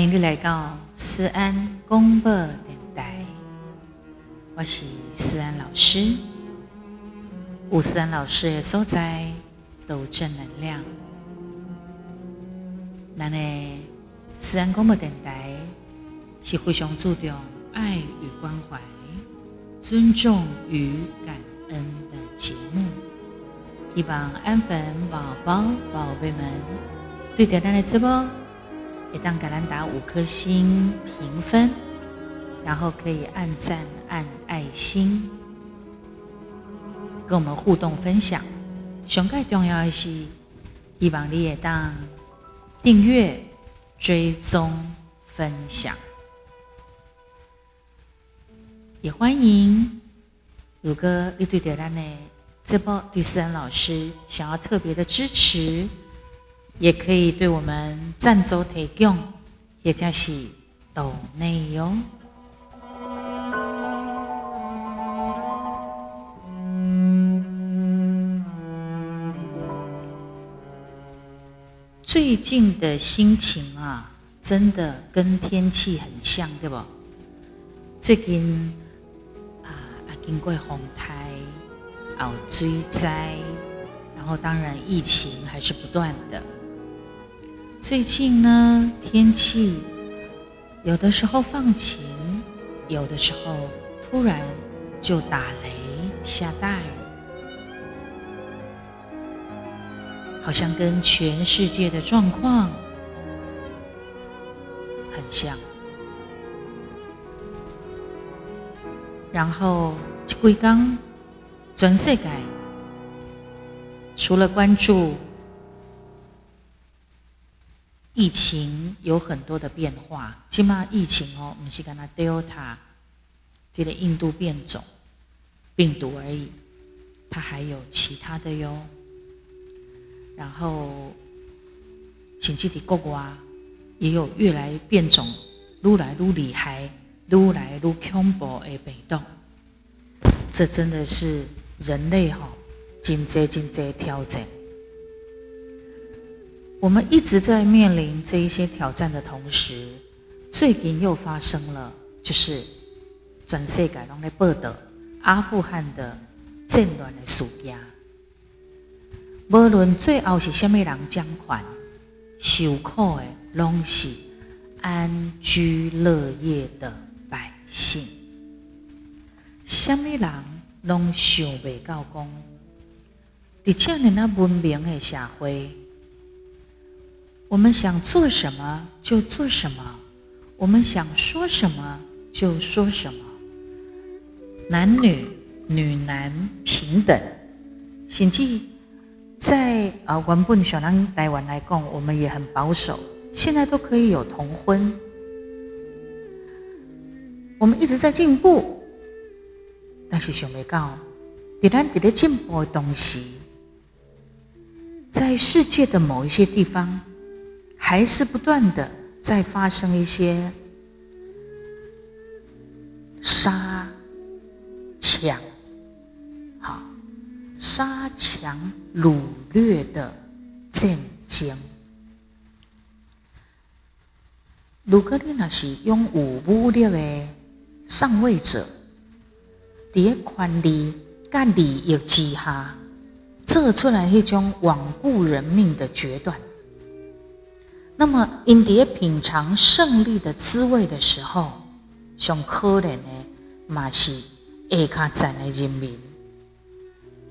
欢迎你来到思安公播电台，我是思安老师。吴思安老师的所在都正能量。咱的思安公播电台是非常注重爱与关怀、尊重与感恩的节目。希望安粉宝宝、宝贝们对着咱的直播。也当橄榄打五颗星评分，然后可以按赞、按爱心，跟我们互动分享。上盖重要的是，希望你也当订阅、追踪、分享。也欢迎如果你对德兰的这波第四恩老师想要特别的支持。也可以对我们赞助提供，也就是抖内哟。最近的心情啊，真的跟天气很像，对不？最近啊，经过洪台、熬追灾，然后当然疫情还是不断的。最近呢，天气有的时候放晴，有的时候突然就打雷下大雨，好像跟全世界的状况很像。然后龟刚全世改除了关注。疫情有很多的变化，起码疫情哦，不是跟它 Delta 这个印度变种病毒而已，它还有其他的哟。然后，请具体国啊，也有越来变种，愈来愈厉害，愈来愈恐怖的变动。这真的是人类哈，真济真济挑战。我们一直在面临这一些挑战的同时，最近又发生了，就是全世界拢在报道阿富汗的战乱的事件。无论最后是什么人掌权，受苦的拢是安居乐业的百姓。什么人拢想袂到讲，伫这样那文明的社会。我们想做什么就做什么，我们想说什么就说什么，男女、女男平等，甚至在啊，原本小南台湾来讲，我们也很保守，现在都可以有同婚。我们一直在进步，但是想没到，在咱伫咧进步的东西，在世界的某一些地方。还是不断的在发生一些杀抢，好杀抢掳掠的战争。如果你那是拥有武力的上位者，在权力甲利益之下，做出来一种罔顾人命的决断。那么，因蝶品尝胜利的滋味的时候，上可怜的嘛是下卡站的人民，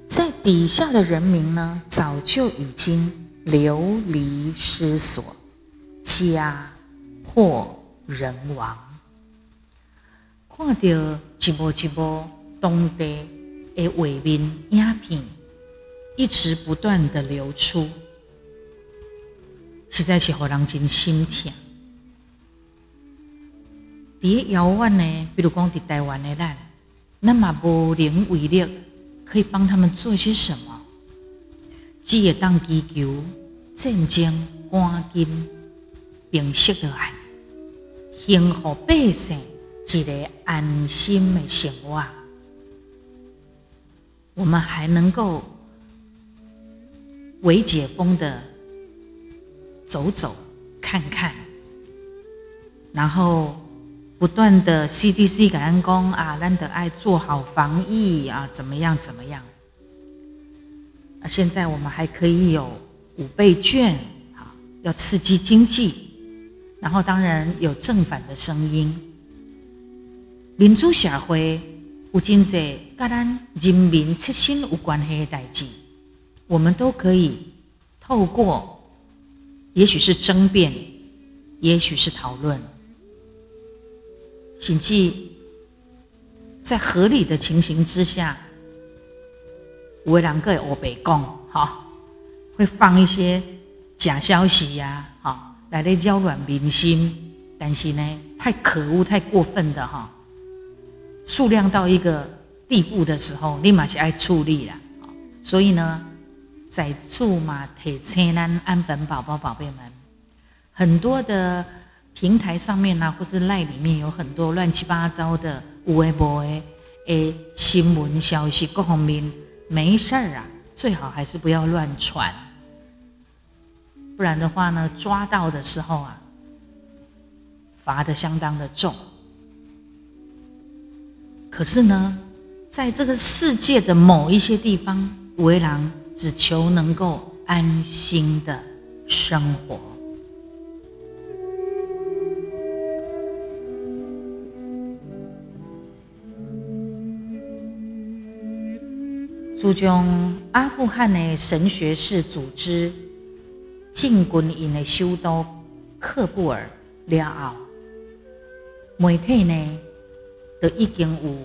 在底下的人民呢，早就已经流离失所，家破人亡。看到一幕一幕当地的画面影片，一直不断的流出。实在是让人真心疼。伫遥远呢，比如讲伫台湾的咱，那么无能为力，可以帮他们做些什么？只会当祈求战争赶紧平息落来，幸福百姓一个安心的生活。我们还能够为解封的。走走看看，然后不断的 CDC 感恩公啊，难得爱做好防疫啊，怎么样怎么样？啊，现在我们还可以有五倍券，啊，要刺激经济。然后当然有正反的声音。民主社会有真济跟咱人民切身有关系的代志，我们都可以透过，也许是争辩，也许是讨论，请记，在合理的情形之下，有两个我北讲，哈，会放一些假消息呀，哈。来来扰乱民心，但是呢，太可恶、太过分的哈，数量到一个地步的时候，立马是爱处理了。所以呢，在处嘛，提醒咱安本宝宝宝贝们，很多的平台上面呢，或是赖里面有很多乱七八糟的无微博诶诶新闻消息，各方面没事儿啊，最好还是不要乱传。不然的话呢，抓到的时候啊，罚的相当的重。可是呢，在这个世界的某一些地方，为狼只求能够安心的生活。注重阿富汗的神学士组织。进军因的首都喀布尔了后，媒体呢都已经有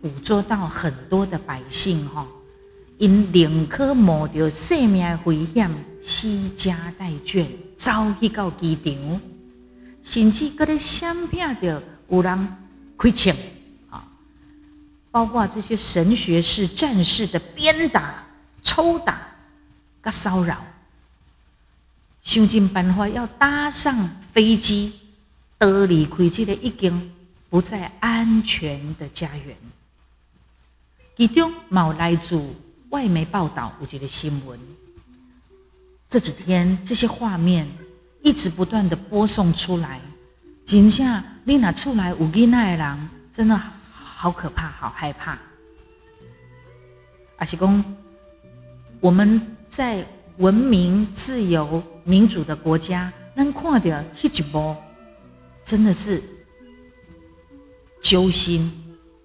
捕捉到很多的百姓哈，因宁可冒着生命危险，惜家带眷，走去到机场，甚至搁咧相片着有人亏钱啊，包括这些神学士战士的鞭打、抽打、跟骚扰。想尽办法要搭上飞机，得离开这个已经不再安全的家园。其中某来自外媒报道有一个新闻，这几天这些画面一直不断的播送出来，真正你拿出来有囡仔的人，真的好可怕，好害怕。阿是讲我们在。文明、自由、民主的国家，能看到那一幕，真的是揪心，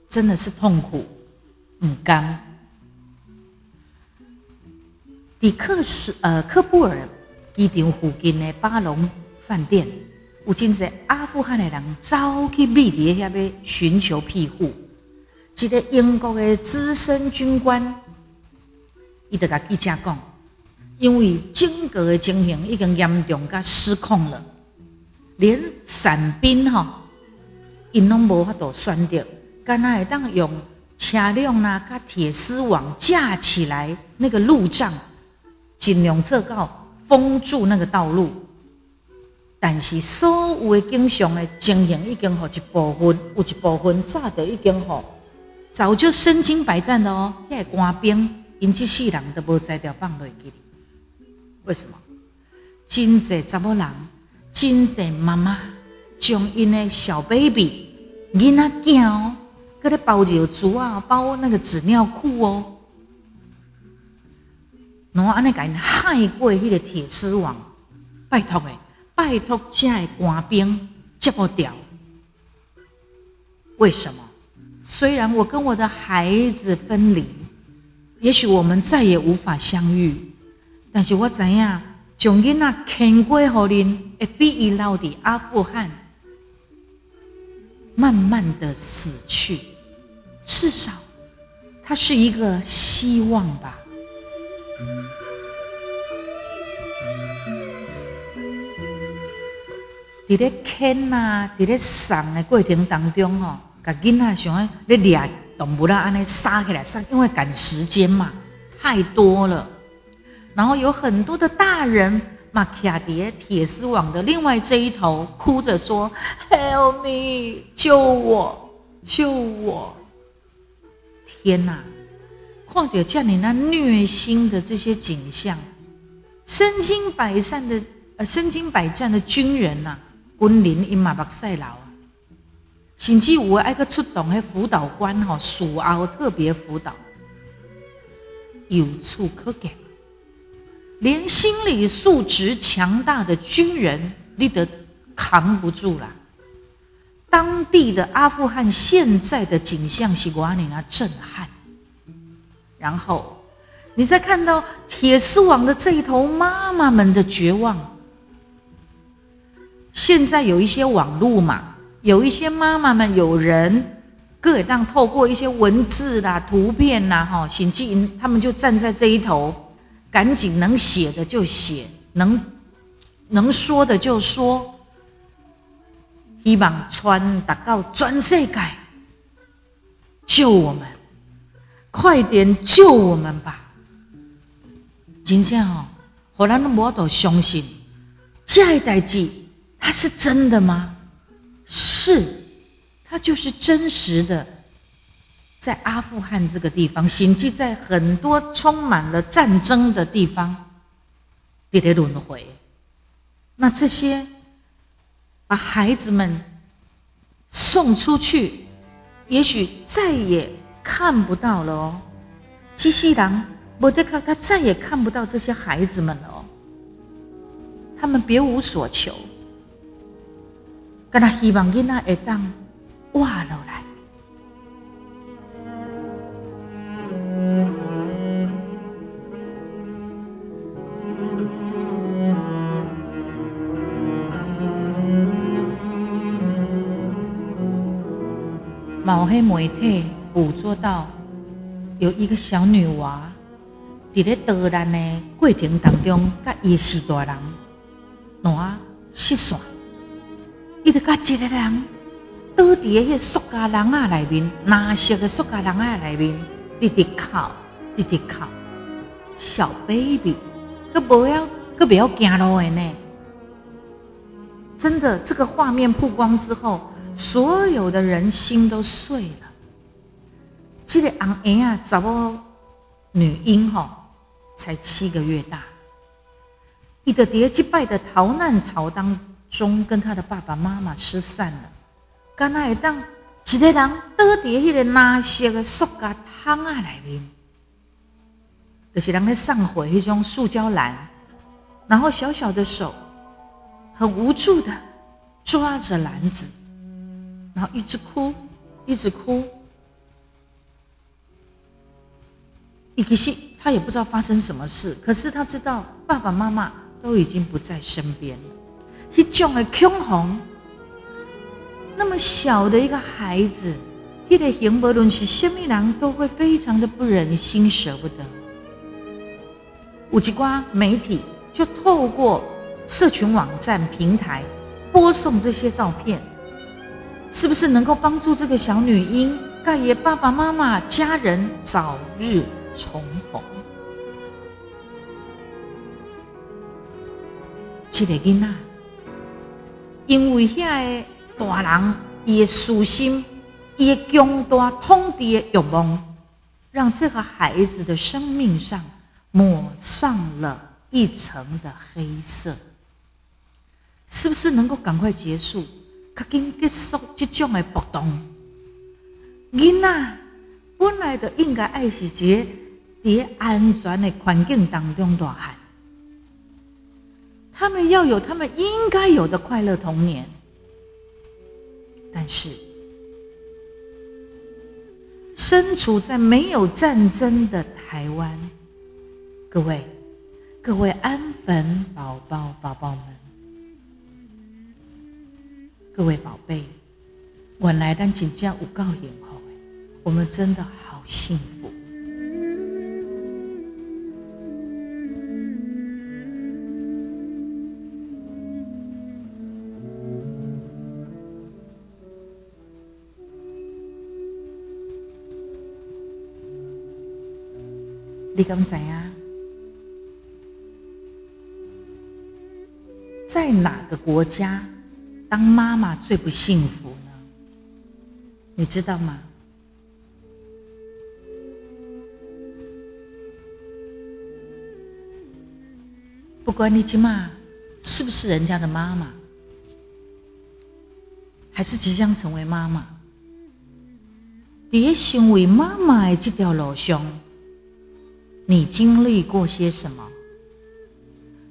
真的是痛苦，唔甘。迪克斯呃，科布尔机场附近的巴隆饭店，有真济阿富汗的人走去秘底下边寻求庇护。一个英国的资深军官，伊就甲记者讲。因为整个的情形已经严重甲失控了，连伞兵哈，因拢无法度选择，干那会当用车辆啦、甲铁丝网架起来那个路障，尽量做到封住那个道路。但是所有的经常的情形已经吼一部分，有一部分早就已经吼早就身经百战的哦，遐官兵因这世人都无在条放落去。为什么？真济查某人，真济妈妈，将因的小 baby、囡仔囝哦，搁咧包尿珠啊，包那个纸尿裤哦，然后安尼甲因害过迄个铁丝网，拜托诶，拜托家的官兵接不掉。为什么？虽然我跟我的孩子分离，也许我们再也无法相遇。但是我知影，将囡仔牵过互恁，会比伊留伫阿富汗，慢慢的死去，至少，它是一个希望吧。伫咧牵呐，伫咧送的过程当中吼，甲囡仔想要咧掠动物啦，安尼杀起来杀，因为赶时间嘛，太多了。然后有很多的大人，马卡迪铁丝网的另外这一头，哭着说：“Help me，救我，救我！”天哪，况且叫你那虐心的这些景象，身经百战的呃，身经百战的军人呐，军人因嘛目屎流啊，甚至有爱个出动迄辅导官吼，术后特别辅导，有处可给，连心理素质强大的军人，你都扛不住啦。当地的阿富汗现在的景象是我你那震撼，然后你再看到铁丝网的这一头，妈妈们的绝望。现在有一些网络嘛，有一些妈妈们有人，各当透过一些文字啦、图片啦，哈，请进，他们就站在这一头，赶紧能写的就写，能能说的就说。希望传达到全世界，救我们，快点救我们吧！真正哦，好咱无法度相信，这一代志它是真的吗？是，它就是真实的，在阿富汗这个地方，甚至在很多充满了战争的地方，跌跌轮回。那这些。把孩子们送出去，也许再也看不到了哦。机器人莫德卡他再也看不到这些孩子们了哦。他们别无所求，跟他希望囡仔会当哇落来。某些媒体捕捉到有一个小女娃伫咧逃难的过程当中，甲伊是大人烂失散，伊就甲一个人倒伫迄个塑胶笼仔内面，蓝色的塑胶笼仔内面，直直哭，直直哭，小 baby，佮无要，佮不要惊路的呢。真的，这个画面曝光之后。所有的人心都碎了。这个红婴啊，找不女婴哈，才七个月大。伊的蝶击败的逃难潮当中，跟他的爸爸妈妈失散了。刚才当一个人倒伫迄个蓝色的塑胶桶啊里面，就是人在上回迄种塑胶篮，然后小小的手很无助的抓着篮子。然后一直哭，一直哭。伊其实他也不知道发生什么事，可是他知道爸爸妈妈都已经不在身边了。一种的恐慌，那么小的一个孩子，一个行不论是什么人都会非常的不忍心、舍不得。五吉瓜媒体就透过社群网站平台播送这些照片。是不是能够帮助这个小女婴盖爷爸爸妈妈家人早日重逢？这个囡仔，因为遐个大人伊的私心，伊的强大统治的欲望，让这个孩子的生命上抹上了一层的黑色。是不是能够赶快结束？赶紧结束这种的搏动，囡仔本来就应该爱是一个伫安全的环境当中大汉，他们要有他们应该有的快乐童年。但是，身处在没有战争的台湾，各位，各位安粉宝宝宝宝们。各位宝贝，原来咱真正有够幸福的，我们真的好幸福。你敢知啊？在哪个国家？当妈妈最不幸福呢？你知道吗？不管你今嘛是不是人家的妈妈，还是即将成为妈妈？在成为妈妈的这条路上，你经历过些什么？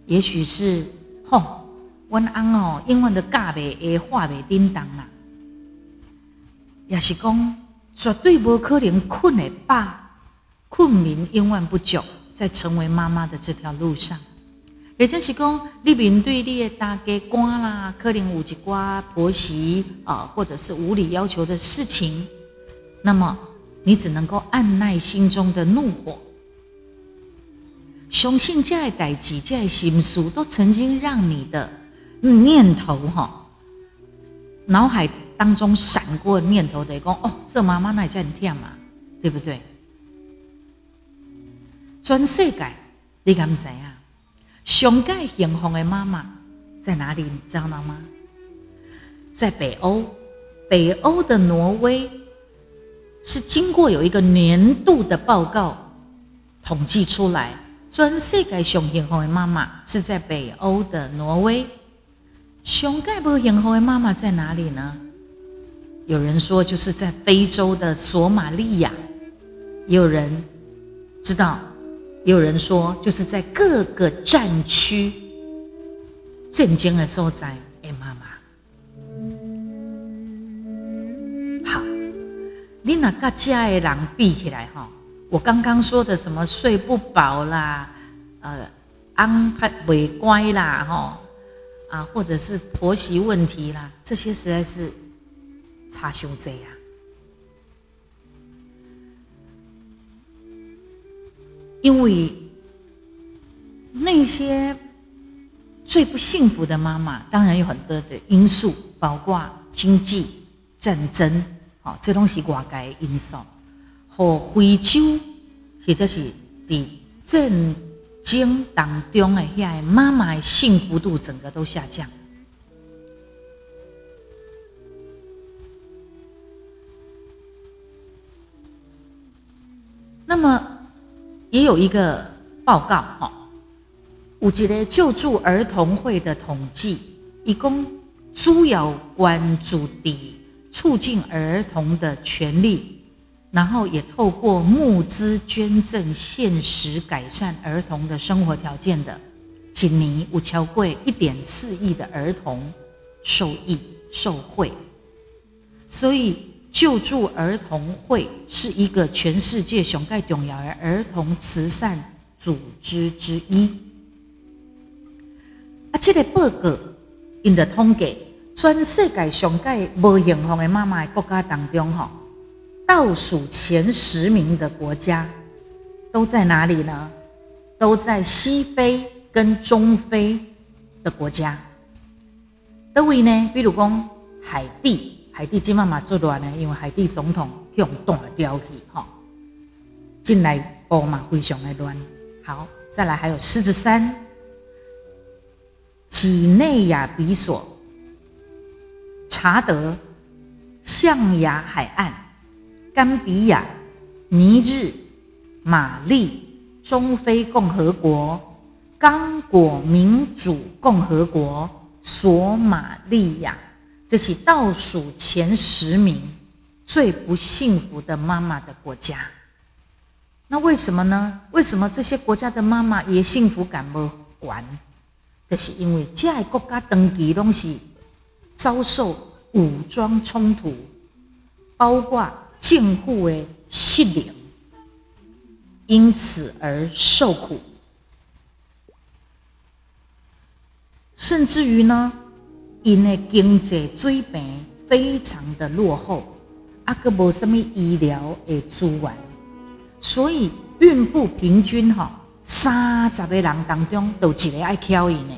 也许是，吼，阮翁哦，永远都嫁袂下，化袂叮当啦。也是讲，绝对无可能困会饱，困眠永远不久，在成为妈妈的这条路上。或者是讲，你面对你的大家官啦，可能有一寡婆媳啊，或者是无理要求的事情，那么你只能够按耐心中的怒火，相信这些代志、这些心事，都曾经让你的念头哈，脑海当中闪过念头的讲，哦，这妈妈那叫你听嘛，对不对？全世界，你敢知啊？上盖幸福的妈妈在哪里？你知道吗？在北欧，北欧的挪威是经过有一个年度的报告统计出来，全世界上幸福的妈妈是在北欧的挪威。熊盖不幸福的妈妈在哪里呢？有人说就是在非洲的索马利亚，也有人知道。有人说，就是在各个战区震惊的受灾，哎，妈妈，好，你那个家的人比起来哈，我刚刚说的什么睡不饱啦，呃，安排不乖啦，哈，啊，或者是婆媳问题啦，这些实在是差胸贼啊。因为那些最不幸福的妈妈，当然有很多的因素，包括经济、战争，好，这东西外界因素，和非洲或者是在战争当中的遐妈妈幸福度整个都下降。那么。也有一个报告，哈，有一个救助儿童会的统计，一共主要关注的促进儿童的权利，然后也透过募资捐赠，现实改善儿童的生活条件的，今年有超过一点四亿的儿童受益受惠，所以。救助儿童会是一个全世界上盖重要的儿童慈善组织之一。啊，这个报告因的统计，全世界上盖无幸福的妈妈国家当中，哈，倒数前十名的国家都在哪里呢？都在西非跟中非的国家。德位呢？比如讲海地。海地即妈妈做乱呢，因为海地总统用断掉去，哈，进来波嘛非常的乱。好，再来还有狮子山、几内亚比索、查德、象牙海岸、甘比亚、尼日、马利、中非共和国、刚果民主共和国、索马利亚。这是倒数前十名最不幸福的妈妈的国家。那为什么呢？为什么这些国家的妈妈也幸福感不管？这是因为这些国家长期拢是遭受武装冲突，包括政府的失灵，因此而受苦，甚至于呢？因的经济水平非常的落后，啊，个无什么医疗的资源，所以孕妇平均哈三十个人当中都一个爱挑伊呢。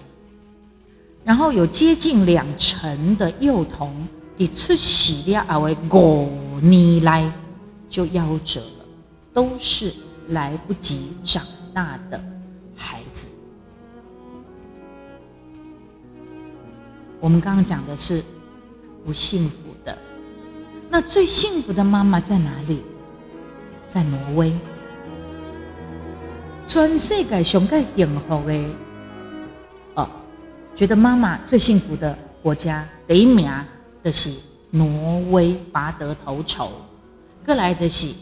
然后有接近两成的幼童，伫出世了后的五年来就夭折了，都是来不及长大的。我们刚刚讲的是不幸福的，那最幸福的妈妈在哪里？在挪威。全世界上个幸福的哦，觉得妈妈最幸福的国家第一名的是挪威拔得头筹，各来的是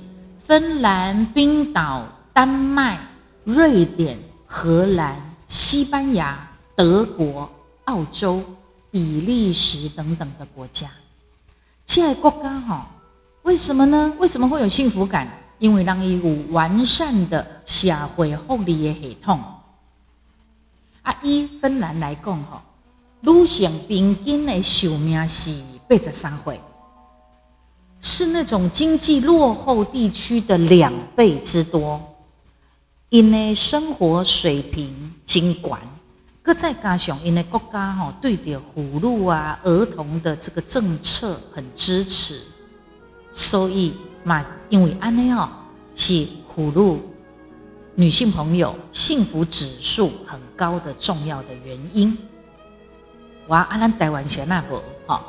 芬兰、冰岛、丹麦、瑞典、荷兰、西班牙、德国、澳洲、比利时等等的国家。这些国家哈，为什么呢？为什么会有幸福感？因为让伊有完善的社会福利的系统。啊，以芬兰来讲吼，女性平均的寿命是八十三岁，是那种经济落后地区的两倍之多。因的生活水平尽管，搁再加上因的国家吼对着妇女啊、儿童的这个政策很支持，所以嘛，因为安尼哦，是妇女。女性朋友幸福指数很高的重要的原因，哇！啊，咱台湾先那无吼，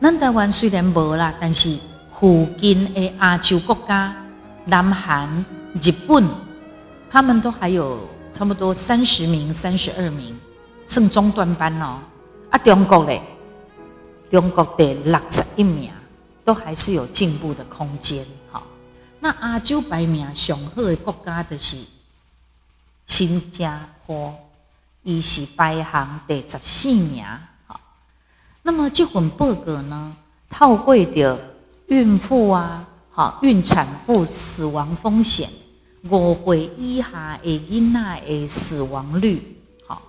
咱台湾虽然无啦，但是附近的亚洲国家，南韩、日本，他们都还有差不多三十名、三十二名，剩中段班哦。啊，中国嘞，中国的六十一名，都还是有进步的空间。那亚洲排名上好的国家就是新加坡，伊是排行第十四名。好，那么这份报告呢，透过着孕妇啊，好孕产妇死亡风险，五岁以下的囡仔的死亡率，好，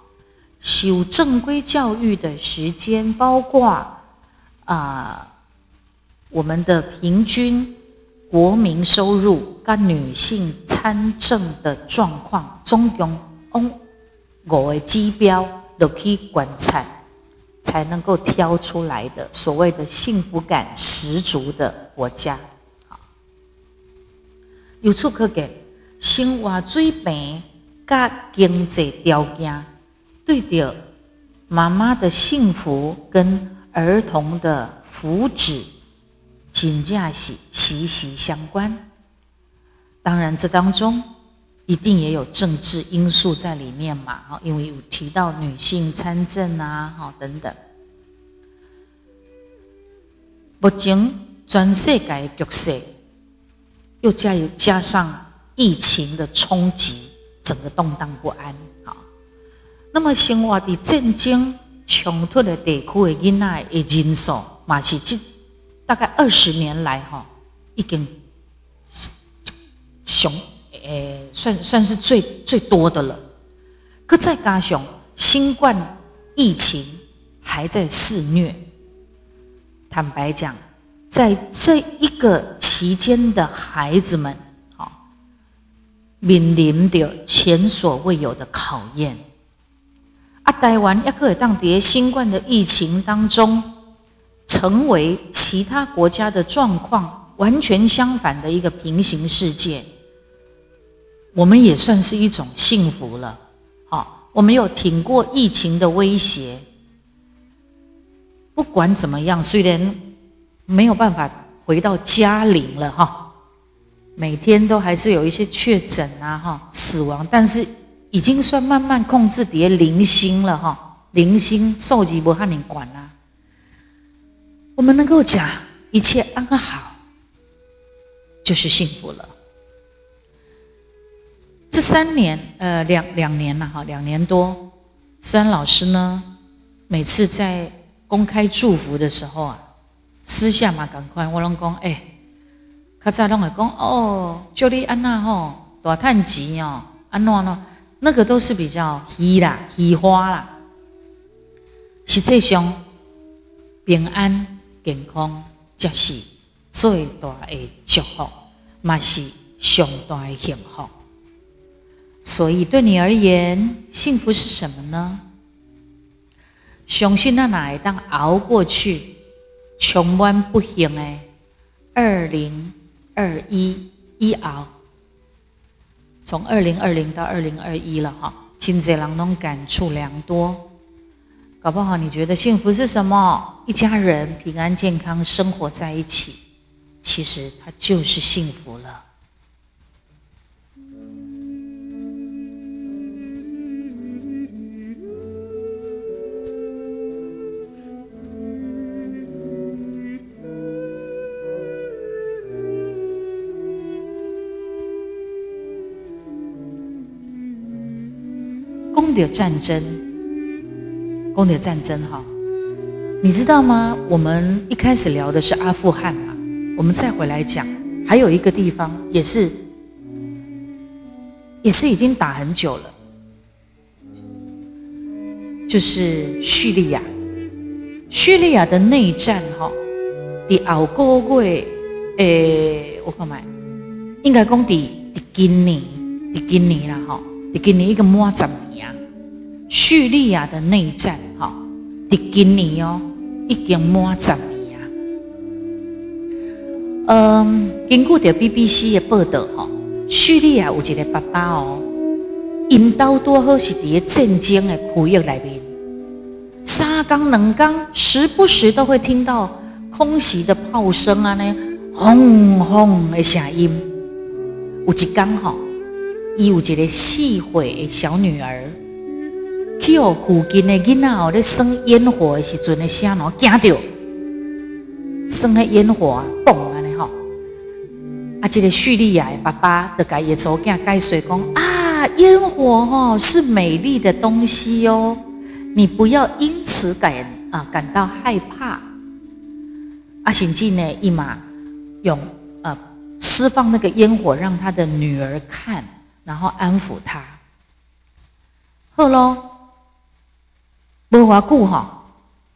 受正规教育的时间，包括啊我们的平均。国民收入跟女性参政的状况，总共用五个指标都可以观察，才能够挑出来的所谓的幸福感十足的国家。好，由此可给，生活水平甲经济条件，对着妈妈的幸福跟儿童的福祉。金价息息息相关，当然这当中一定也有政治因素在里面嘛，哈，因为有提到女性参政啊，哈等等。目前全世界局势又加加上疫情的冲击，整个动荡不安，好。那么生活的战争冲突的地区的囡仔的人数，嘛是这。大概二十年来，哈，已经熊诶，算算是最最多的了。可再加上新冠疫情还在肆虐，坦白讲，在这一个期间的孩子们，面临着前所未有的考验。啊，台湾一个当跌新冠的疫情当中。成为其他国家的状况完全相反的一个平行世界，我们也算是一种幸福了。好，我们有挺过疫情的威胁。不管怎么样，虽然没有办法回到家零了哈，每天都还是有一些确诊啊哈死亡，但是已经算慢慢控制底下零星了哈，零星受级不和你管啦。我们能够讲一切安好，就是幸福了。这三年，呃，两两年了哈，两年多，思安老师呢，每次在公开祝福的时候啊，私下嘛，赶快我拢讲，哎，卡早拢会讲，哦，祝你安娜吼，大叹吉哦，安诺呢，那个都是比较虚啦、虚花啦，实际上平安。健康才是最大的祝福，嘛是上大的幸福。所以对你而言，幸福是什么呢？相信那哪会当熬过去，充满不幸的二零二一一熬，从二零二零到二零二一了哈，金贼郎侬感触良多。搞不好你觉得幸福是什么？一家人平安健康生活在一起，其实它就是幸福了。的战争，攻的战争哈，你知道吗？我们一开始聊的是阿富汗嘛，我们再回来讲，还有一个地方也是，也是已经打很久了，就是叙利亚。叙利亚的内战哈，第后个月，诶，我看买，应该讲第第今年，第今年啦哈，第今年一个末十年，叙利亚的内战哈，伫今年哦，已经满十年啊。嗯，根据的 BBC 的报道哈，叙利亚有一个爸爸哦，因兜多好是伫个战争的区域内面。三缸两缸，时不时都会听到空袭的炮声啊，呢轰轰的声音。有一缸吼，伊有一个四岁的小女儿，去哦附近的囡仔哦咧生烟火的时阵的声哦惊到，生的烟火啊，嘣安尼吼。啊，这个叙利亚的爸爸就甲伊祖囝解说讲啊，烟火吼是美丽的东西哦。你不要因此感啊感到害怕。阿行记呢，一马用呃释放那个烟火，让他的女儿看，然后安抚他。好咯，无偌久吼，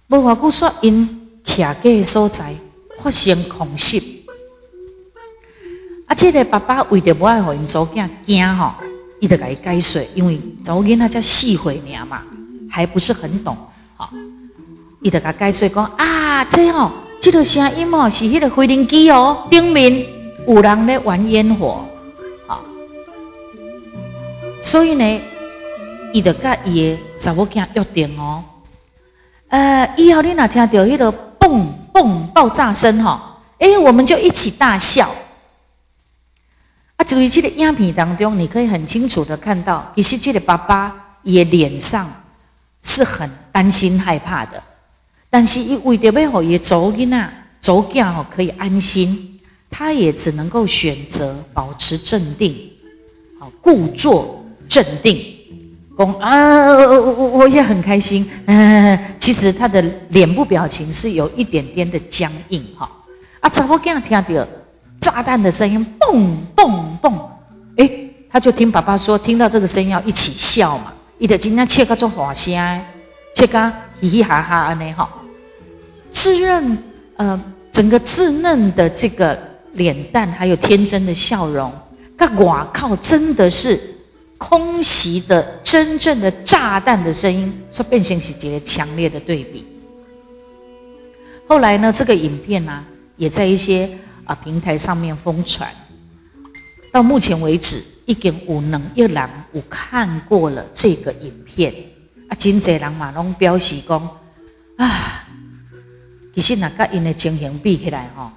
无偌久说因徛个所在发生空袭。啊，这个爸爸为着不爱互因祖囝惊吼，伊就甲伊解说，因为祖囡仔才四岁尔嘛。还不是很懂，吼，伊就甲解说讲啊，这吼，这个声音哦，是迄个飞行机哦，顶面有人咧玩烟火，好，所以呢，伊就甲伊的查某囝约定哦，呃，以后你若听到迄个嘣嘣爆炸声吼，哎，我们就一起大笑。啊，注意这个影片当中，你可以很清楚的看到，其实这个爸爸也脸上。是很担心害怕的，但是伊为着要让伊祖囡仔、祖囝吼可以安心，他也只能够选择保持镇定，好故作镇定，公啊，我我也很开心。嗯，其实他的脸部表情是有一点点的僵硬哈。啊，查某囝听到炸弹的声音，嘣嘣嘣，哎，他就听爸爸说，听到这个声音要一起笑嘛。伊就真正切个做花声，切个嘻嘻哈哈安尼哈，滋润呃整个稚嫩的这个脸蛋，还有天真的笑容，噶哇靠，真的是空袭的真正的炸弹的声音，说变形是一个强烈的对比。后来呢，这个影片呢，也在一些啊平台上面疯传。到目前为止，已经有能一人有看过了这个影片啊！真侪人嘛拢表示讲啊，其实那甲因的情形比起来吼，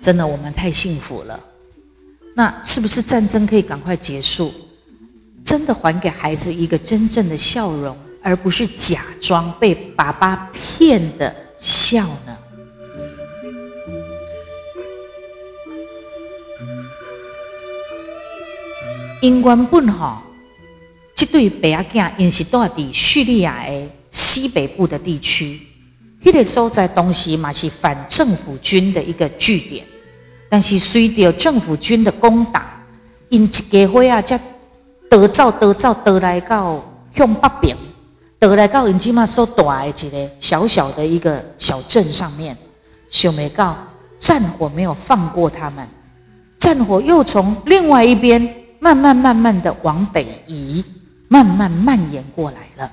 真的我们太幸福了。那是不是战争可以赶快结束？真的还给孩子一个真正的笑容，而不是假装被爸爸骗的笑呢？因原本吼，这对白阿囝因是住伫叙利亚的西北部的地区，迄个所在东西嘛是反政府军的一个据点。但是随着政府军的攻打，因一家伙啊，才得走得走得来到向北边，得来到因即嘛所住的一个小小的一个小镇上面，想没到战火没有放过他们，战火又从另外一边。慢慢慢慢的往北移，慢慢蔓延过来了。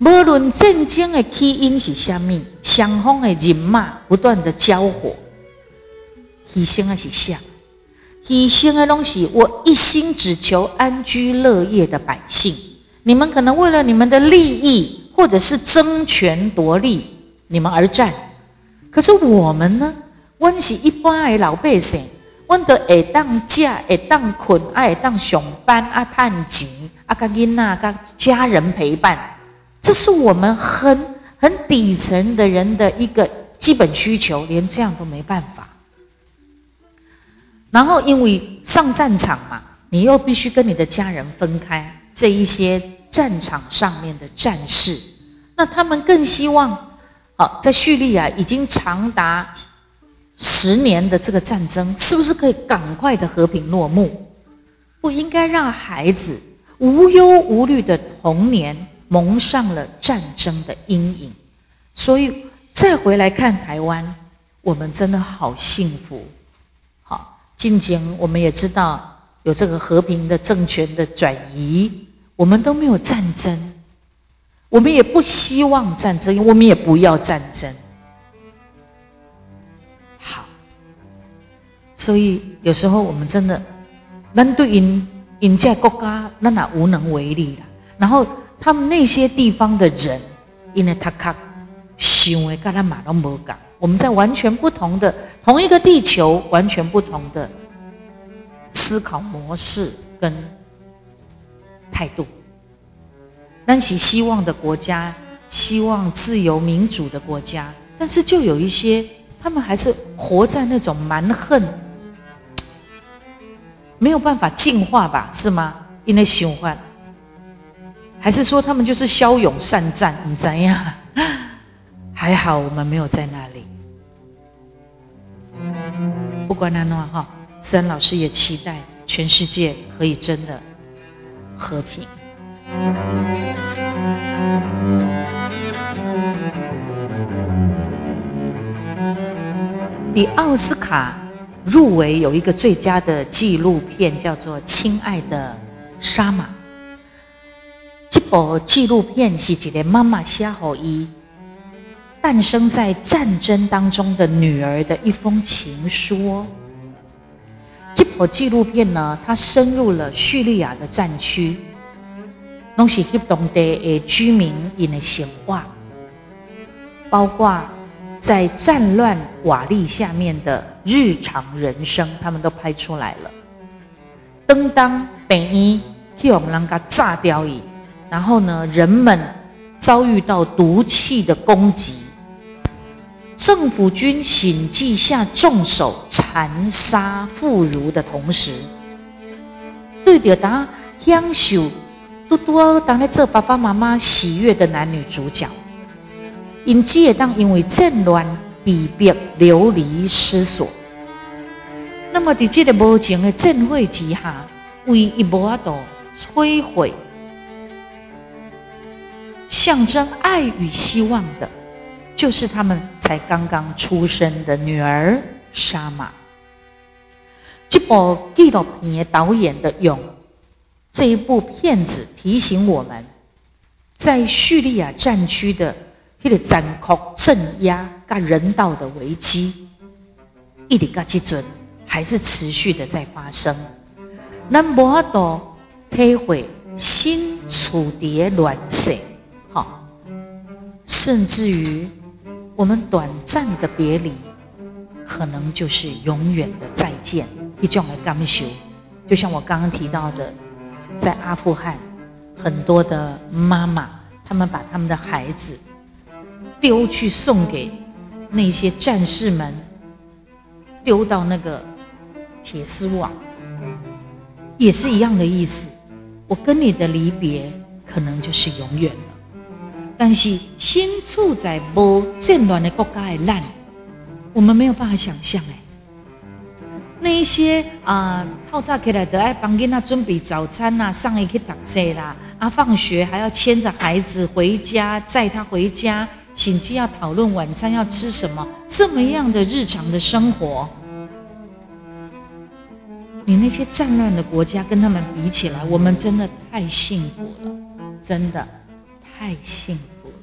无论战争的起因是虾米，双方的人马不断的交火，牺牲的是啥？牺牲的东西，我一心只求安居乐业的百姓。你们可能为了你们的利益，或者是争权夺利，你们而战。可是我们呢？我是一般的老百姓。阮得会当食，会当困，啊会当上班，啊趁钱，啊甲囡仔、甲家人陪伴，这是我们很很底层的人的一个基本需求，连这样都没办法。然后因为上战场嘛，你又必须跟你的家人分开，这一些战场上面的战士，那他们更希望，好，在叙利亚已经长达十年的这个战争，是不是可以赶快的和平落幕？不应该让孩子无忧无虑的童年蒙上了战争的阴影。所以再回来看台湾，我们真的好幸福。近前我们也知道。有这个和平的政权的转移，我们都没有战争，我们也不希望战争，我们也不要战争。好，所以有时候我们真的，那对因因在国家，那哪无能为力了。然后他们那些地方的人，因为他卡行为跟他马都没讲，我们在完全不同的同一个地球，完全不同的。思考模式跟态度，那是希望的国家，希望自由民主的国家，但是就有一些，他们还是活在那种蛮横，没有办法进化吧？是吗？因为喜欢，还是说他们就是骁勇善战？你怎样？还好我们没有在那里。不管那诺哈。森老师也期待全世界可以真的和平。你奥斯卡入围有一个最佳的纪录片，叫做《亲爱的沙马》。这部纪录片是一个妈妈写好伊诞生在战争当中的女儿的一封情书。这部纪录片呢，它深入了叙利亚的战区，拢是迄当地的居民因的闲话，包括在战乱瓦砾下面的日常人生，他们都拍出来了。登当北伊替我们让它炸掉伊，然后呢，人们遭遇到毒气的攻击。政府军险计下重手残杀妇孺的同时，对着他享受多多当来做爸爸妈妈喜悦的男女主角，因此也当因为战乱逼迫流离失所。那么在这个无情的战火之下，为一无度摧毁象征爱与希望的。就是他们才刚刚出生的女儿沙玛。这部纪录片的导演的用这一部片子提醒我们，在叙利亚战区的那个残酷镇压跟人道的危机，一直到基准还是持续的在发生。那么多体会新处蝶乱世，好，甚至于。我们短暂的别离，可能就是永远的再见。一种的感受，就像我刚刚提到的，在阿富汗，很多的妈妈，他们把他们的孩子丢去送给那些战士们，丢到那个铁丝网，也是一样的意思。我跟你的离别，可能就是永远。但是身处在无战乱的国家的烂，我们没有办法想象哎。那一些啊，泡早起来都爱帮囡仔准备早餐呐，上一去读册啦，啊，放学还要牵着孩子回家，载他回家，甚至要讨论晚餐要吃什么，这么样的日常的生活，你那些战乱的国家跟他们比起来，我们真的太幸福了，真的。太幸福了。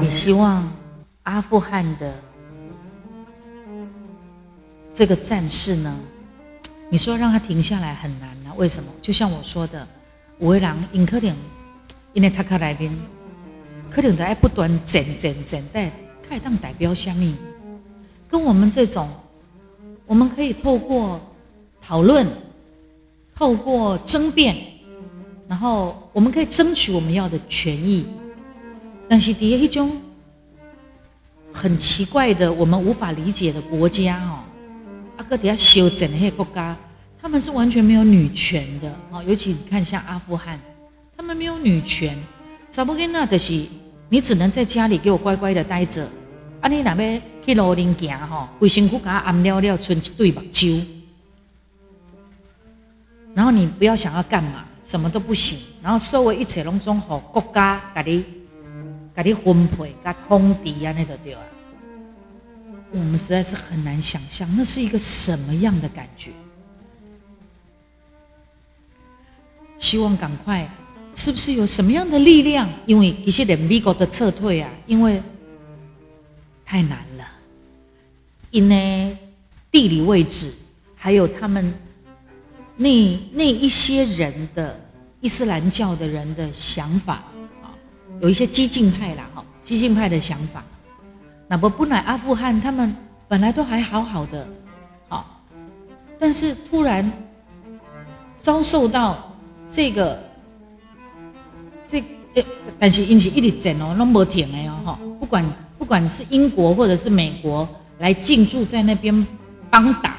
也希望阿富汗的这个战士呢。你说让他停下来很难啊？为什么？就像我说的，五位郎因可能因为他卡来宾，可能在不断整整整在开当代表下面，跟我们这种，我们可以透过讨论，透过争辩，然后我们可以争取我们要的权益。但是第一种很奇怪的，我们无法理解的国家哦，阿哥底下修整那些国家，他们是完全没有女权的哦。尤其你看像阿富汗，他们没有女权，查不跟那的是，你只能在家里给我乖乖的待着。啊，你那边去路林行吼，规身躯给他按了了，剩一对目睭。然后你不要想要干嘛，什么都不行。然后所有一切拢总好国家给你。给你分配、给通敌啊，那个对啊。我们实在是很难想象，那是一个什么样的感觉。希望赶快，是不是有什么样的力量？因为一些连美国的撤退啊，因为太难了，因为地理位置，还有他们那那一些人的伊斯兰教的人的想法。啊有一些激进派啦，哈，激进派的想法。那不不乃阿富汗，他们本来都还好好的，好，但是突然遭受到这个这呃，但是引起一直战哦，那么停的哦，哈，不管不管是英国或者是美国来进驻在那边帮打，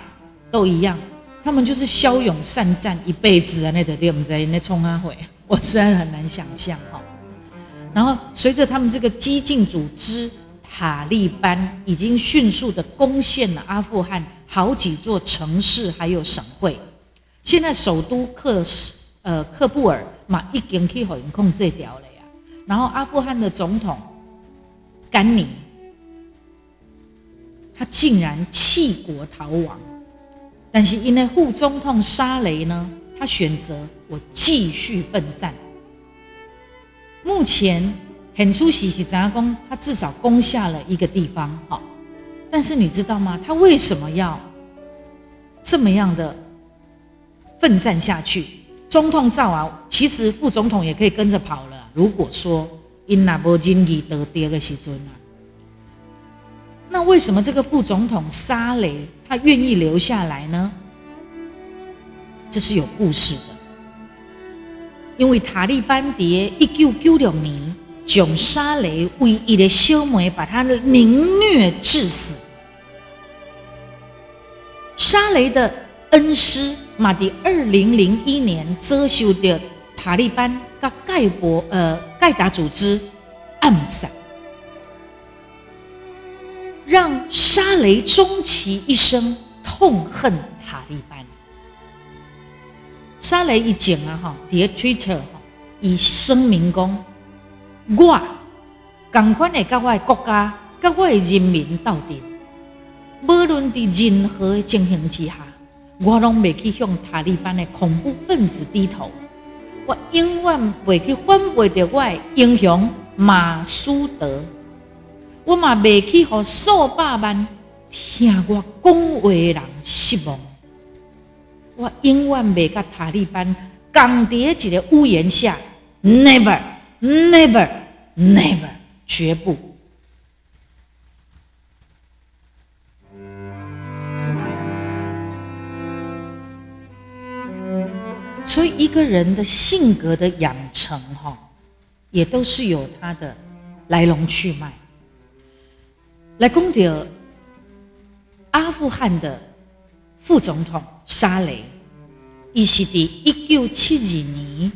都一样，他们就是骁勇善战一辈子啊，那个我们在那冲阿回，我实在很难想象哈。然后，随着他们这个激进组织塔利班已经迅速的攻陷了阿富汗好几座城市，还有省会。现在首都克什呃克布尔嘛已经可以控制掉了呀。然后阿富汗的总统甘尼，他竟然弃国逃亡。但是因为副总统沙雷呢，他选择我继续奋战。目前很出息是怎样攻？他至少攻下了一个地方，好。但是你知道吗？他为什么要这么样的奋战下去？总统造啊，其实副总统也可以跟着跑了。如果说因那波经济得第二个时尊啊，那为什么这个副总统沙雷他愿意留下来呢？这是有故事的。因为塔利班在一九九六年将沙雷唯一的小妹把他凌虐致死，沙雷的恩师马蒂二零零一年遭受的塔利班跟盖博呃盖达组织暗杀，让沙雷终其一生痛恨塔利班。沙雷一讲啊，哈，伫 Twitter 哈以声明讲，我共款的甲我的国家、甲我的人民斗阵，无论伫任何情形之下，我拢未去向塔利班的恐怖分子低头，我永远未去反背着我的英雄马苏德，我嘛未去互数百万听我讲话的人失望。我永远未甲塔利班共伫一个屋檐下，Never。Never, never，绝不。所以一个人的性格的养成，哈，也都是有他的来龙去脉。来攻掉阿富汗的副总统。沙雷，伊是伫一九七二年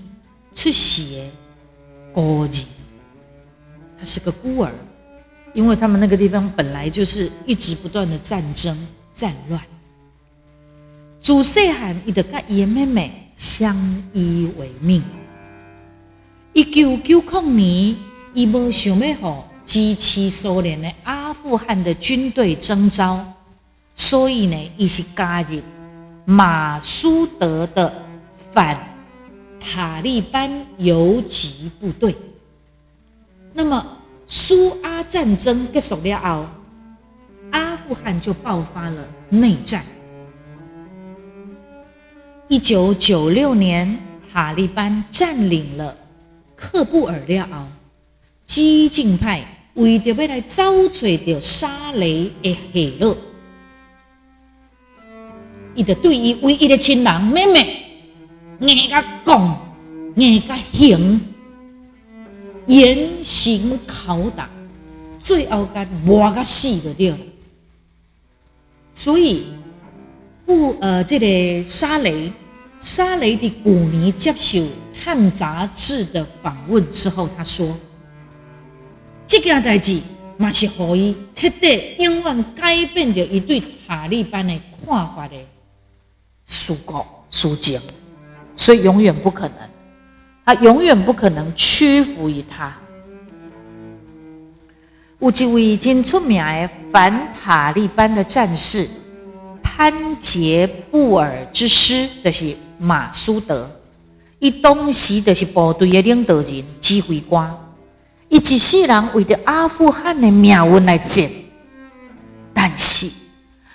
出世的孤儿，他是个孤儿，因为他们那个地方本来就是一直不断的战争战乱。祖细汉伊得甲伊的妹妹相依为命。一九九零年，伊无想要互支持苏联的阿富汗的军队征召，所以呢，伊是加入。马苏德的反塔利班游击部队。那么，苏阿战争结束了后，阿富汗就爆发了内战。一九九六年，塔利班占领了喀布尔了后，激进派为着要来找找着沙雷的下落。伊就对伊唯一的亲人妹妹，硬甲讲，硬甲行，严刑拷打，最后甲磨甲死就对。所以，不呃，这个沙雷，沙雷的古尼接受《汉杂志》的访问之后，他说：“这件代志嘛是可以彻底永远改变着一对塔利班的看法的属狗属井，所以永远不可能，他永远不可能屈服于他。有一位已经出名的反塔利班的战士潘杰布尔之师，就是马苏德。伊当时就是部队的领导人、指挥官。伊一世人为着阿富汗的命运来战，但是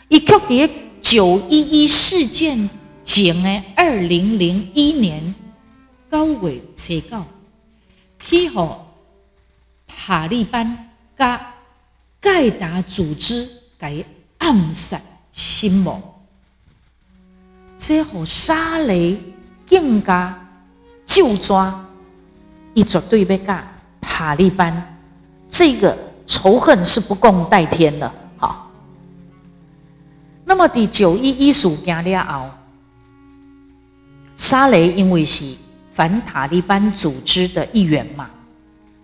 伊却伫九一一事件前的二零零一年九月初九，去互塔利班甲盖达组织伊暗杀心亡，这互沙雷更加就抓，伊绝对要甲塔利班这个仇恨是不共戴天的。好，那么第九一一事件了后，沙雷因为是反塔利班组织的一员嘛。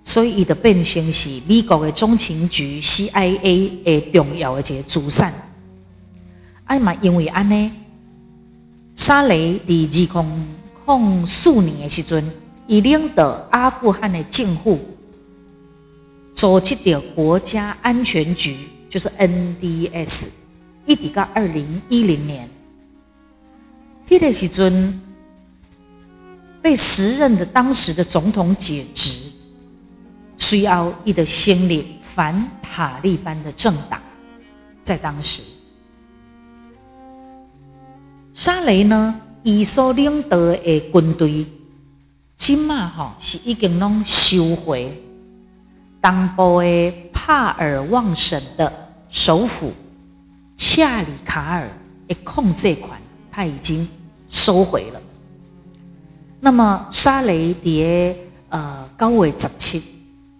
所以，伊就变成是美国的中情局 （CIA） 的重要的一个主线。哎嘛，因为安尼，沙雷伫二零零四年的时阵，伊领导阿富汗的政府组织的国家安全局，就是 NDS，一直到二零一零年，迄个时阵被时任的当时的总统解职。随后，伊的先烈反塔利班的政党，在当时，沙雷呢，伊所领导的军队，起码吼是已经拢收回东部的帕尔旺省的首府恰里卡尔的控制权，他已经收回了。那么，沙雷迭呃高位十七。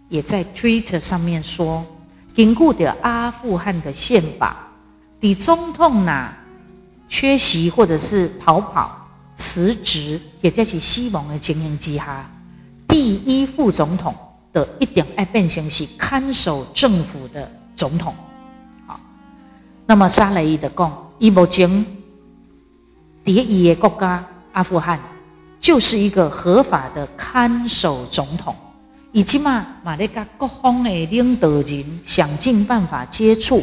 也在 Twitter 上面说，根据的阿富汗的宪法，的总统呐缺席或者是逃跑、辞职，也就是希望的情形之下，第一副总统的一点爱变成是看守政府的总统。好，那么沙雷伊的讲，伊目前第一个国家阿富汗就是一个合法的看守总统。以及嘛，马咧甲各方的领导人想尽办法接触，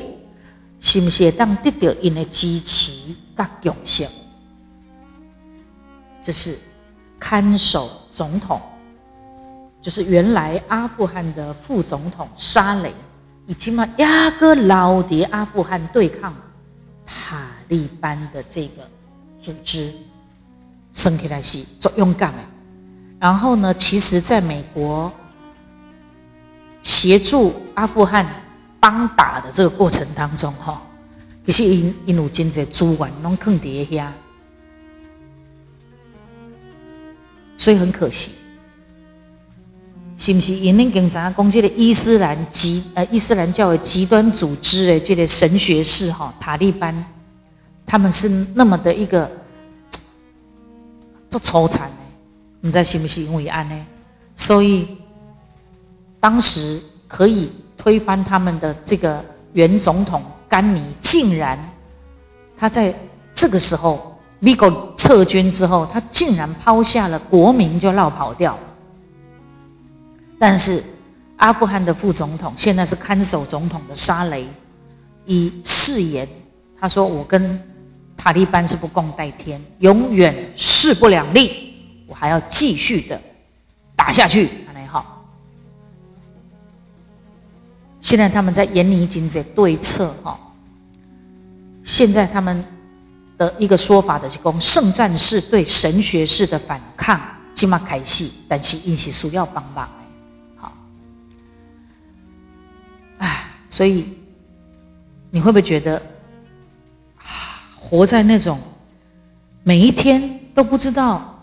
是不是当得到因的支持甲贡献？这是看守总统，就是原来阿富汗的副总统沙雷，以及嘛压个老爹阿富汗对抗塔利班的这个组织，生起来是做勇敢的。然后呢，其实在美国。协助阿富汗帮打的这个过程当中，哈，其实因因有真济资源拢坑伫遐，所以很可惜，是不是？因恁经常讲这个伊斯兰极呃伊斯兰教的极端组织的这个神学士哈塔利班，他们是那么的一个都抽残的，你知是不是因为安呢？所以。当时可以推翻他们的这个原总统甘尼，竟然他在这个时候，米国撤军之后，他竟然抛下了国民就绕跑掉。但是阿富汗的副总统现在是看守总统的沙雷，以誓言他说：“我跟塔利班是不共戴天，永远势不两立，我还要继续的打下去。”现在他们在研拟经济对策哈。现在他们的一个说法的是讲圣战士对神学士的反抗，起码开始，但是因是需要帮忙好，哎，所以你会不会觉得，活在那种每一天都不知道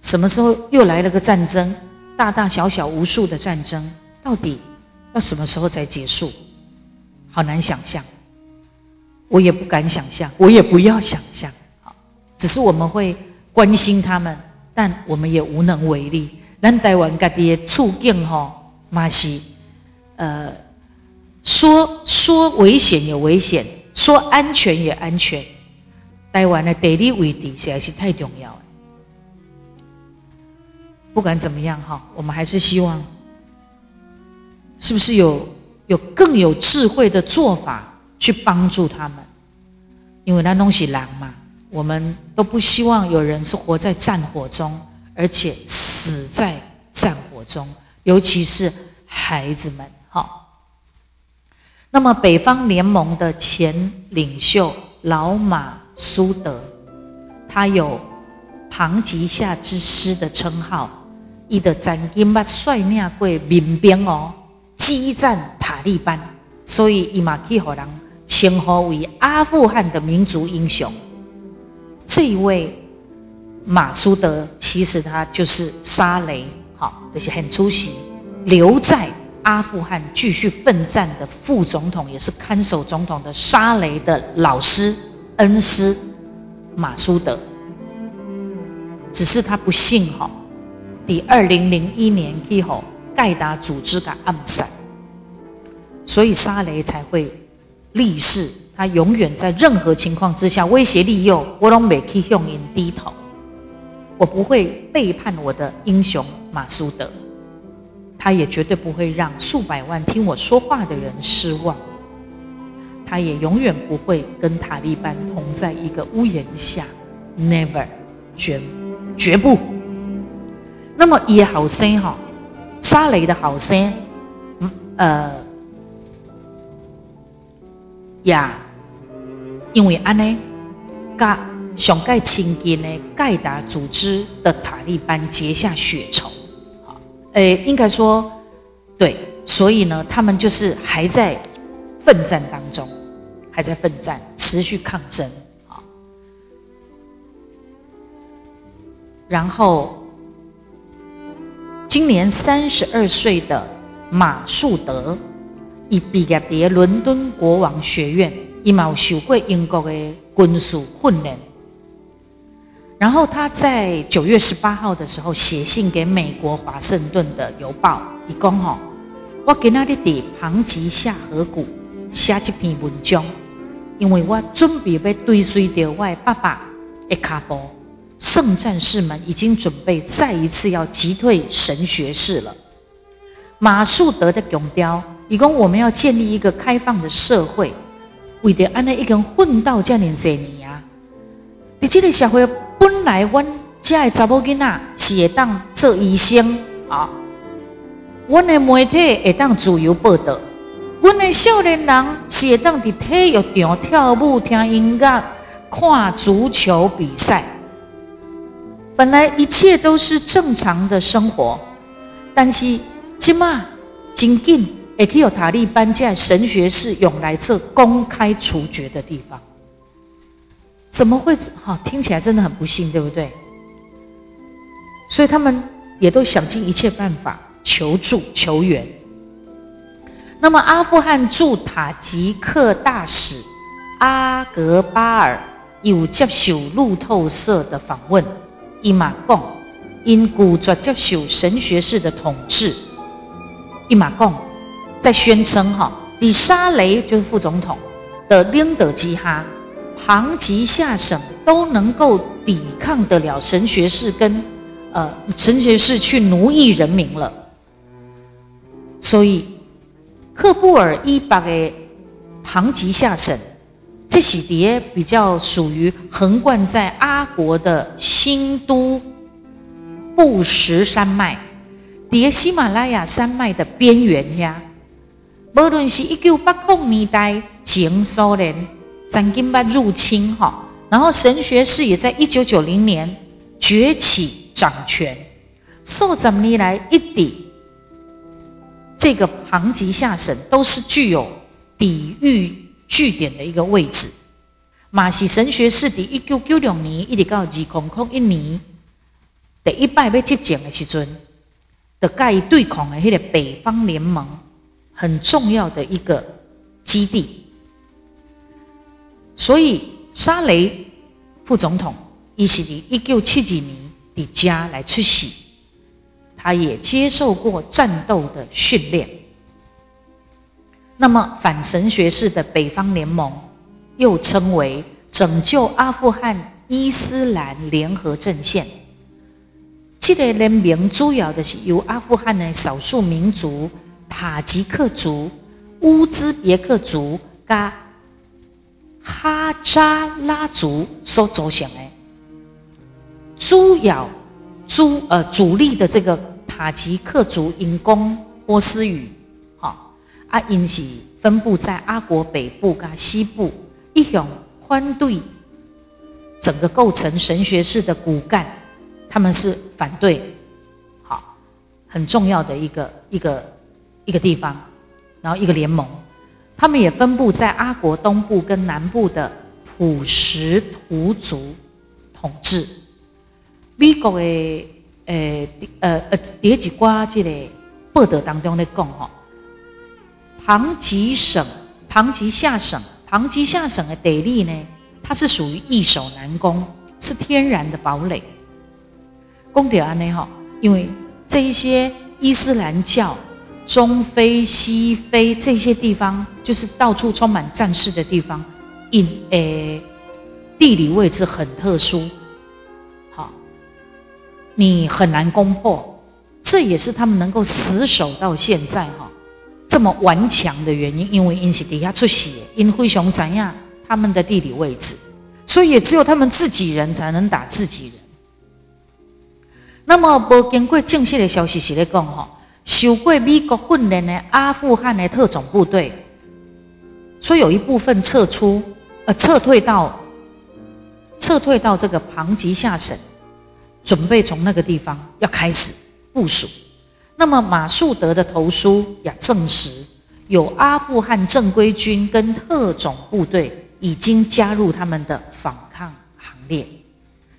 什么时候又来了个战争，大大小小无数的战争，到底要什么时候才结束？好难想象，我也不敢想象，我也不要想象。好，只是我们会关心他们，但我们也无能为力。咱台湾家的处境吼，嘛是呃，说说危险也危险，说安全也安全。台湾的地理位置实在是太重要了。不管怎么样哈，我们还是希望，是不是有有更有智慧的做法去帮助他们？因为那东西狼嘛，我们都不希望有人是活在战火中。而且死在战火中，尤其是孩子们。哈，那么北方联盟的前领袖老马苏德，他有庞吉下之师的称号，伊的曾经把率领过民兵哦，激战塔利班，所以伊嘛去互人称呼为阿富汗的民族英雄。这一位。马苏德其实他就是沙雷，好，就是很出息留在阿富汗继续奋战的副总统，也是看守总统的沙雷的老师恩师马苏德。只是他不幸哈，第二零零一年以后盖达组织给暗杀，所以沙雷才会立誓，他永远在任何情况之下威胁利诱，我都没去向人低头。我不会背叛我的英雄马苏德，他也绝对不会让数百万听我说话的人失望，他也永远不会跟塔利班同在一个屋檐下，never，绝绝不。那么也好生哈，沙雷的好生，呃呀，因为安呢，噶。上盖亲近的盖达组织的塔利班结下血仇，好，诶，应该说对，所以呢，他们就是还在奋战当中，还在奋战，持续抗争，好。然后，今年三十二岁的马树德，已毕业在伦敦国王学院，伊有受过英国的军事训练。然后他在九月十八号的时候写信给美国华盛顿的邮报，一讲吼，我给那里伫庞吉下河谷写这篇文章，因为我准备要追随着我的爸爸的卡步，圣战士们已经准备再一次要击退神学士了。马树德的强调，一共我们要建立一个开放的社会，为着安尼一根混到这年几年啊，在这个社会。本来阮家的查某囡仔是会当做医生啊，阮的媒体会当自由报道，阮的少年人是会当伫体育场跳舞、听音乐、看足球比赛。本来一切都是正常的生活，但是即马真紧会去有塔利班这神学士用来这公开处决的地方。怎么会？好，听起来真的很不幸，对不对？所以他们也都想尽一切办法求助求援。那么，阿富汗驻塔吉克大使阿格巴尔有接受路透社的访问，伊马贡因古绝接受神学士的统治，伊马贡在宣称哈，底沙雷就是副总统的领导基哈。旁及下省都能够抵抗得了神学士跟呃神学士去奴役人民了，所以克布尔伊巴的旁吉下省，这些碟比较属于横贯在阿国的新都布什山脉，叠喜马拉雅山脉的边缘呀。无论是一九八零年代前苏联。三金巴入侵哈，然后神学士也在一九九零年崛起掌权，受怎么尼来一抵这个庞吉下省都是具有抵御据点的一个位置。马是神学是伫一九九六年一直到二零零一年第一摆要执政的时阵，的盖对抗的迄个北方联盟很重要的一个基地。所以沙雷副总统伊是伫一九七几年伫家来出席，他也接受过战斗的训练。那么反神学式的北方联盟。又称为拯救阿富汗伊斯兰联合阵线。这个联盟主要的是由阿富汗的少数民族塔吉克族、乌兹别克族加哈扎拉族所组成的。主要主呃主力的这个塔吉克族因公波斯语，哈啊因是分布在阿国北部跟西部。一向反对整个构成神学式的骨干，他们是反对，好，很重要的一个一个一个地方，然后一个联盟，他们也分布在阿国东部跟南部的普什图族统治。美国的呃呃呃第几瓜这个报道当中咧讲吼，庞吉省庞吉下省。庞吉下省的得利呢，它是属于易守难攻，是天然的堡垒。攻德安呢哈，因为这一些伊斯兰教中非西非这些地方，就是到处充满战事的地方，因诶地理位置很特殊，你很难攻破，这也是他们能够死守到现在哈。这么顽强的原因，因为因是底下出血，因灰熊怎样他们的地理位置，所以也只有他们自己人才能打自己人。那么，无经过正式的消息是咧讲吼，受过美国训练的阿富汗的特种部队，说有一部分撤出，呃，撤退到撤退到这个庞吉下省，准备从那个地方要开始部署。那么马树德的投书也证实，有阿富汗正规军跟特种部队已经加入他们的反抗行列。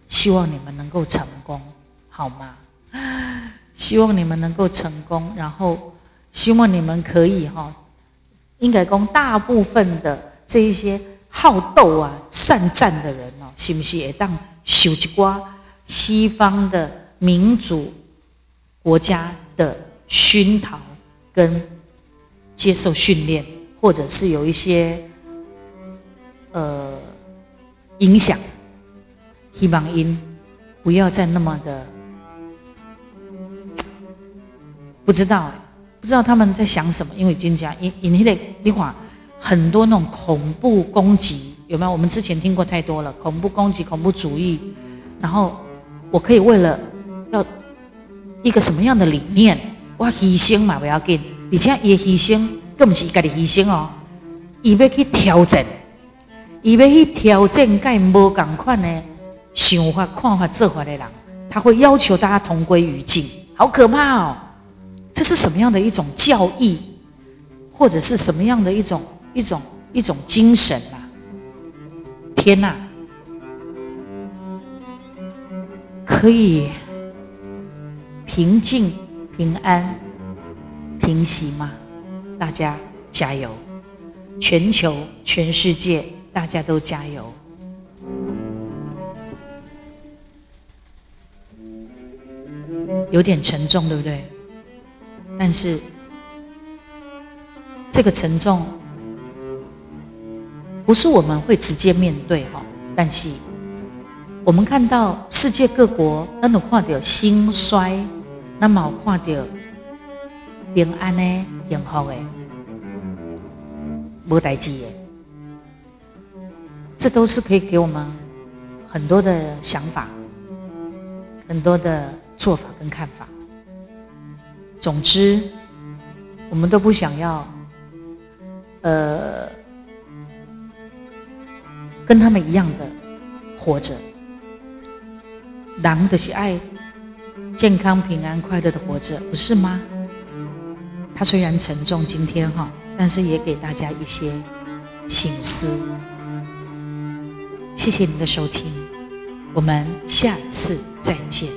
希望你们能够成功，好吗？希望你们能够成功，然后希望你们可以哈，应该讲大部分的这一些好斗啊、善战的人哦，是不是也当受一瓜西方的民主国家？的熏陶跟接受训练，或者是有一些呃影响，希望因不要再那么的不知道，不知道他们在想什么。因为金家因因那个你看很多那种恐怖攻击有没有？我们之前听过太多了，恐怖攻击、恐怖主义。然后我可以为了要。一个什么样的理念？我牺牲嘛不要紧，而且伊牺牲，更不是家己牺牲哦。伊要去调整，伊要去调整，跟无共款的想法、看法、做法的人，他会要求大家同归于尽，好可怕哦！这是什么样的一种教义，或者是什么样的一种一种一种精神啊？天哪，可以。平静、平安、平息吗？大家加油！全球、全世界，大家都加油！有点沉重，对不对？但是这个沉重不是我们会直接面对哈，但是我们看到世界各国那种看到兴衰。那么有看到平安的、幸福的、无代志的，这都是可以给我们很多的想法、很多的做法跟看法。总之，我们都不想要，呃，跟他们一样的活着。狼的喜爱健康平安快乐的活着不是吗？它虽然沉重今天哈但是也给大家一些醒思。谢谢你的收听我们下次再见。